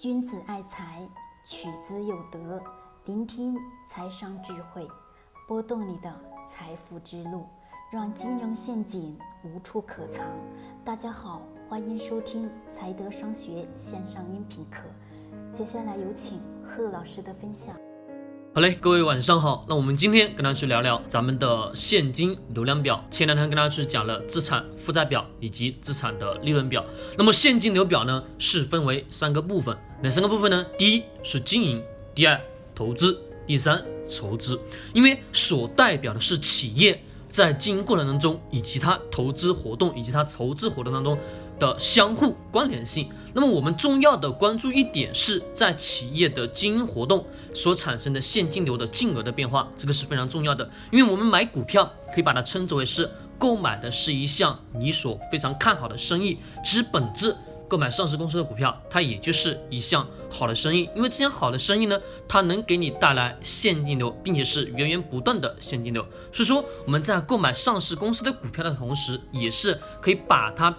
君子爱财，取之有德。聆听财商智慧，拨动你的财富之路，让金融陷阱无处可藏。大家好，欢迎收听财德商学线上音频课。接下来有请贺老师的分享。好嘞，各位晚上好。那我们今天跟大家去聊聊咱们的现金流量表。前两天跟大家去讲了资产负债表以及资产的利润表。那么现金流表呢，是分为三个部分。哪三个部分呢？第一是经营，第二投资，第三筹资。因为所代表的是企业在经营过程当中，以及它投资活动以及它筹资活动当中。的相互关联性。那么我们重要的关注一点是在企业的经营活动所产生的现金流的净额的变化，这个是非常重要的。因为我们买股票可以把它称之为是购买的是一项你所非常看好的生意，其实本质购买上市公司的股票，它也就是一项好的生意。因为这项好的生意呢，它能给你带来现金流，并且是源源不断的现金流。所以说我们在购买上市公司的股票的同时，也是可以把它。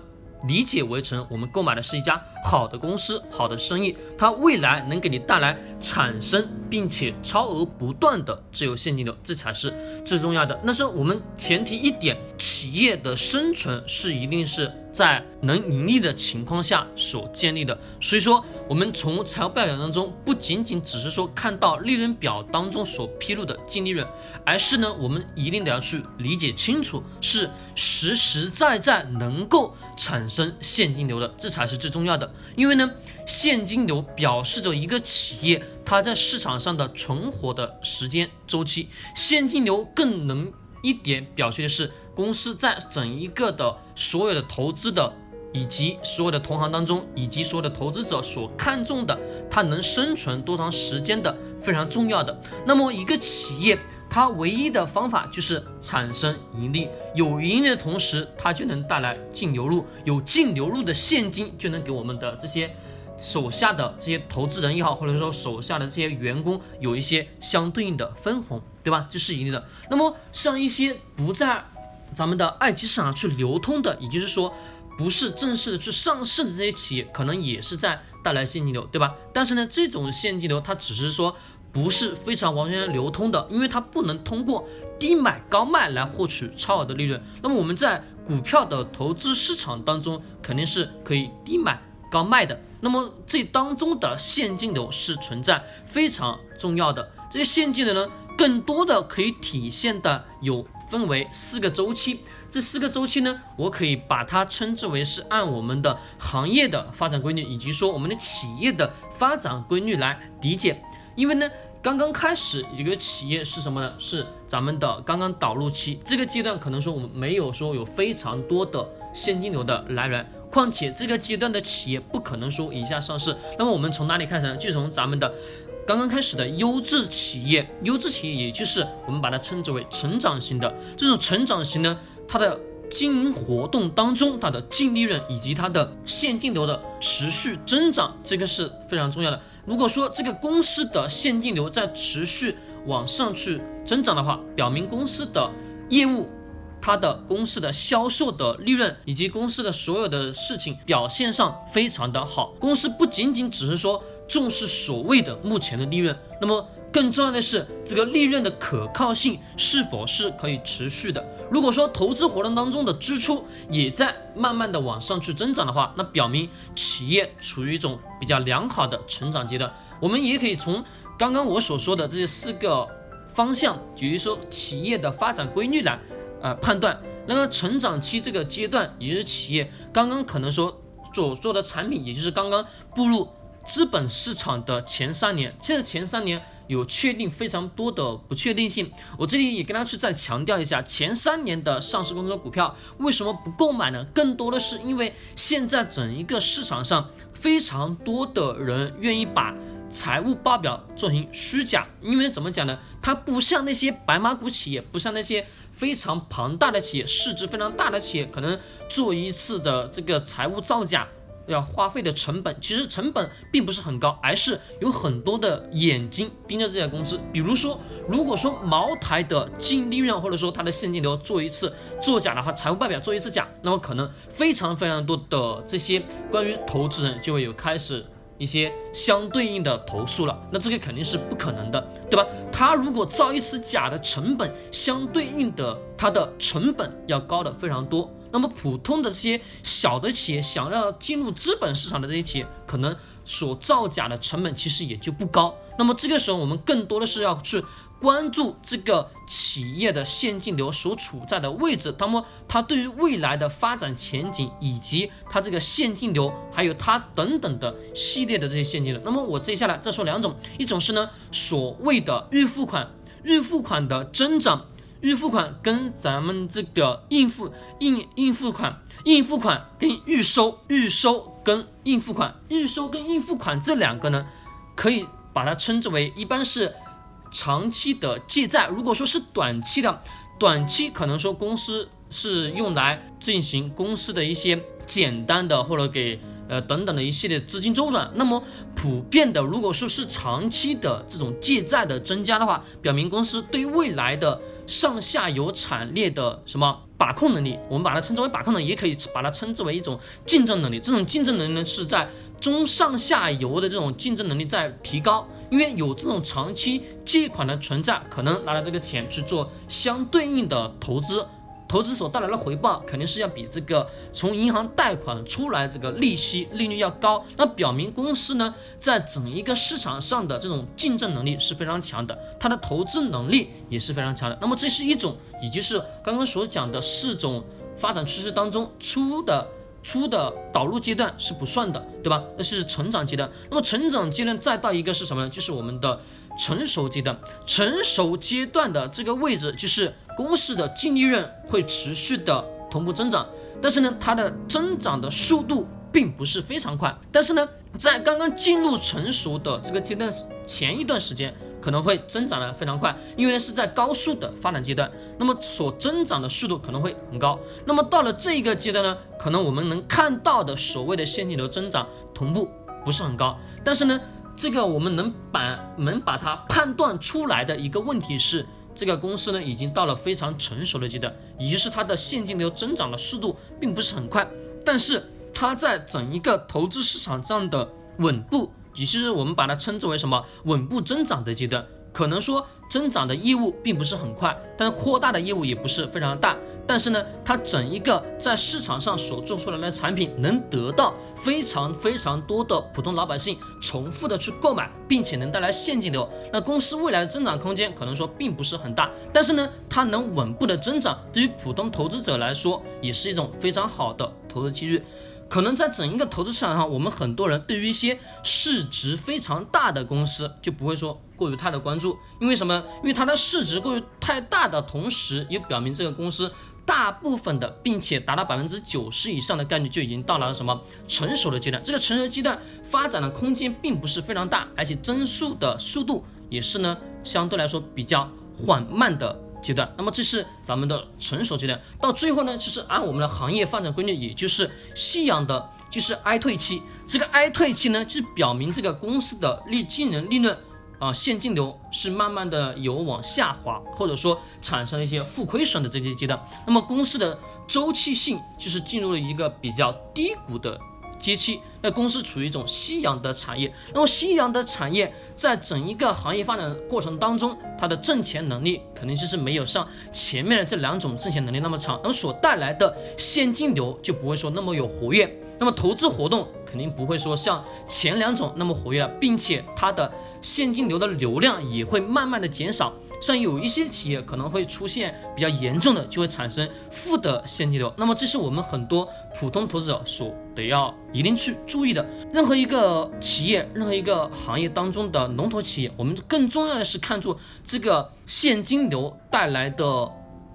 理解为成，我们购买的是一家好的公司，好的生意，它未来能给你带来产生并且超额不断的自由现金流，这才是最重要的。那是我们前提一点，企业的生存是一定是。在能盈利的情况下所建立的，所以说我们从财务报表当中不仅仅只是说看到利润表当中所披露的净利润，而是呢我们一定得要去理解清楚是实实在在能够产生现金流的，这才是最重要的。因为呢现金流表示着一个企业它在市场上的存活的时间周期，现金流更能一点表现的是。公司在整一个的所有的投资的，以及所有的同行当中，以及所有的投资者所看重的，它能生存多长时间的非常重要的。那么一个企业，它唯一的方法就是产生盈利，有盈利的同时，它就能带来净流入，有净流入的现金就能给我们的这些手下的这些投资人也好，或者说手下的这些员工有一些相对应的分红，对吧？这是盈利的。那么像一些不在咱们的二级市场去流通的，也就是说，不是正式的去上市的这些企业，可能也是在带来现金流，对吧？但是呢，这种现金流它只是说不是非常完全流通的，因为它不能通过低买高卖来获取超额的利润。那么我们在股票的投资市场当中，肯定是可以低买高卖的。那么这当中的现金流是存在非常重要的。这些现金流呢，更多的可以体现的有。分为四个周期，这四个周期呢，我可以把它称之为是按我们的行业的发展规律，以及说我们的企业的发展规律来理解。因为呢，刚刚开始一个企业是什么呢？是咱们的刚刚导入期，这个阶段可能说我们没有说有非常多的现金流的来源，况且这个阶段的企业不可能说一下上市。那么我们从哪里开始呢？就从咱们的。刚刚开始的优质企业，优质企业也就是我们把它称之为成长型的这种成长型呢，它的经营活动当中，它的净利润以及它的现金流的持续增长，这个是非常重要的。如果说这个公司的现金流在持续往上去增长的话，表明公司的业务。它的公司的销售的利润以及公司的所有的事情表现上非常的好，公司不仅仅只是说重视所谓的目前的利润，那么更重要的是这个利润的可靠性是否是可以持续的。如果说投资活动当中的支出也在慢慢的往上去增长的话，那表明企业处于一种比较良好的成长阶段。我们也可以从刚刚我所说的这四个方向，比如说企业的发展规律来。呃，判断那么成长期这个阶段，也就是企业刚刚可能说所做的产品，也就是刚刚步入资本市场的前三年，其实前三年有确定非常多的不确定性。我这里也跟大家去再强调一下，前三年的上市公司的股票为什么不购买呢？更多的是因为现在整一个市场上非常多的人愿意把。财务报表做成虚假，因为怎么讲呢？它不像那些白马股企业，不像那些非常庞大的企业，市值非常大的企业，可能做一次的这个财务造假要花费的成本，其实成本并不是很高，而是有很多的眼睛盯着这家公司。比如说，如果说茅台的净利润或者说它的现金流做一次作假的话，财务报表做一次假，那么可能非常非常多的这些关于投资人就会有开始。一些相对应的投诉了，那这个肯定是不可能的，对吧？他如果造一次假的成本，相对应的他的成本要高的非常多。那么普通的这些小的企业想要进入资本市场的这些企业，可能所造假的成本其实也就不高。那么这个时候，我们更多的是要去关注这个企业的现金流所处在的位置，那么它对于未来的发展前景，以及它这个现金流，还有它等等的系列的这些现金流。那么我接下来再说两种，一种是呢所谓的预付款，预付款的增长。预付款跟咱们这个应付应应付款、应付款跟预收、预收跟应付款、预收跟应付款这两个呢，可以把它称之为一般是长期的借债。如果说是短期的，短期可能说公司是用来进行公司的一些简单的或者给。呃，等等的一系列资金周转，那么普遍的，如果说是长期的这种借债的增加的话，表明公司对于未来的上下游产业的什么把控能力，我们把它称之为把控能力，也可以把它称之为一种竞争能力。这种竞争能力呢，是在中上下游的这种竞争能力在提高，因为有这种长期借款的存在，可能拿着这个钱去做相对应的投资。投资所带来的回报肯定是要比这个从银行贷款出来这个利息利率要高，那表明公司呢在整一个市场上的这种竞争能力是非常强的，它的投资能力也是非常强的。那么这是一种，也就是刚刚所讲的四种发展趋势当中出的初的导入阶段是不算的，对吧？那是成长阶段。那么成长阶段再到一个是什么呢？就是我们的成熟阶段。成熟阶段的这个位置就是。公司的净利润会持续的同步增长，但是呢，它的增长的速度并不是非常快。但是呢，在刚刚进入成熟的这个阶段前一段时间，可能会增长的非常快，因为是在高速的发展阶段，那么所增长的速度可能会很高。那么到了这个阶段呢，可能我们能看到的所谓的现金流增长同步不是很高。但是呢，这个我们能把能把它判断出来的一个问题是。这个公司呢，已经到了非常成熟的阶段，也就是它的现金流增长的速度并不是很快，但是它在整一个投资市场上的稳步，也就是我们把它称之为什么稳步增长的阶段，可能说增长的业务并不是很快，但是扩大的业务也不是非常大。但是呢，它整一个在市场上所做出来的产品能得到非常非常多的普通老百姓重复的去购买，并且能带来现金流。那公司未来的增长空间可能说并不是很大，但是呢，它能稳步的增长，对于普通投资者来说也是一种非常好的投资机遇。可能在整一个投资市场上，我们很多人对于一些市值非常大的公司就不会说过于太的关注，因为什么？因为它的市值过于太大的同时，也表明这个公司。大部分的，并且达到百分之九十以上的概率就已经到达了什么成熟的阶段？这个成熟阶段发展的空间并不是非常大，而且增速的速度也是呢相对来说比较缓慢的阶段。那么这是咱们的成熟阶段。到最后呢，其实按我们的行业发展规律，也就是夕阳的，就是哀退期。这个哀退期呢，就表明这个公司的利净利润。啊，现金流是慢慢的有往下滑，或者说产生一些负亏损的这些阶段。那么公司的周期性就是进入了一个比较低谷的阶期。那公司处于一种夕阳的产业。那么夕阳的产业在整一个行业发展过程当中，它的挣钱能力肯定就是没有像前面的这两种挣钱能力那么强，那么所带来的现金流就不会说那么有活跃。那么投资活动肯定不会说像前两种那么活跃了，并且它的现金流的流量也会慢慢的减少。像有一些企业可能会出现比较严重的，就会产生负的现金流。那么这是我们很多普通投资者所得要一定去注意的。任何一个企业，任何一个行业当中的龙头企业，我们更重要的是看住这个现金流带来的。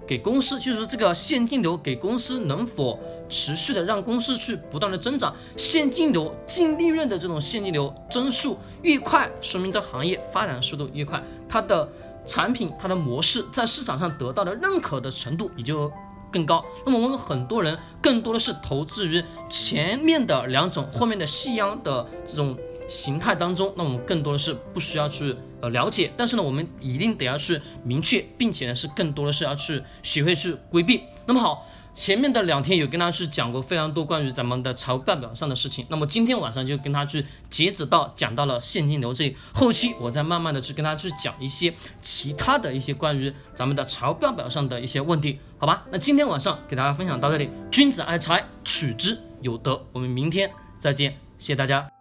给公司就是说，这个现金流给公司能否持续的让公司去不断的增长，现金流净利润的这种现金流增速越快，说明这行业发展速度越快，它的产品它的模式在市场上得到的认可的程度也就更高。那么我们很多人更多的是投资于前面的两种，后面的夕阳的这种。形态当中，那我们更多的是不需要去呃了解，但是呢，我们一定得要去明确，并且呢是更多的是要去学会去规避。那么好，前面的两天有跟大家去讲过非常多关于咱们的财务报表上的事情，那么今天晚上就跟他去截止到讲到了现金流这里，后期我再慢慢的去跟大家去讲一些其他的一些关于咱们的财务报表上的一些问题，好吧？那今天晚上给大家分享到这里，君子爱财，取之有德，我们明天再见，谢谢大家。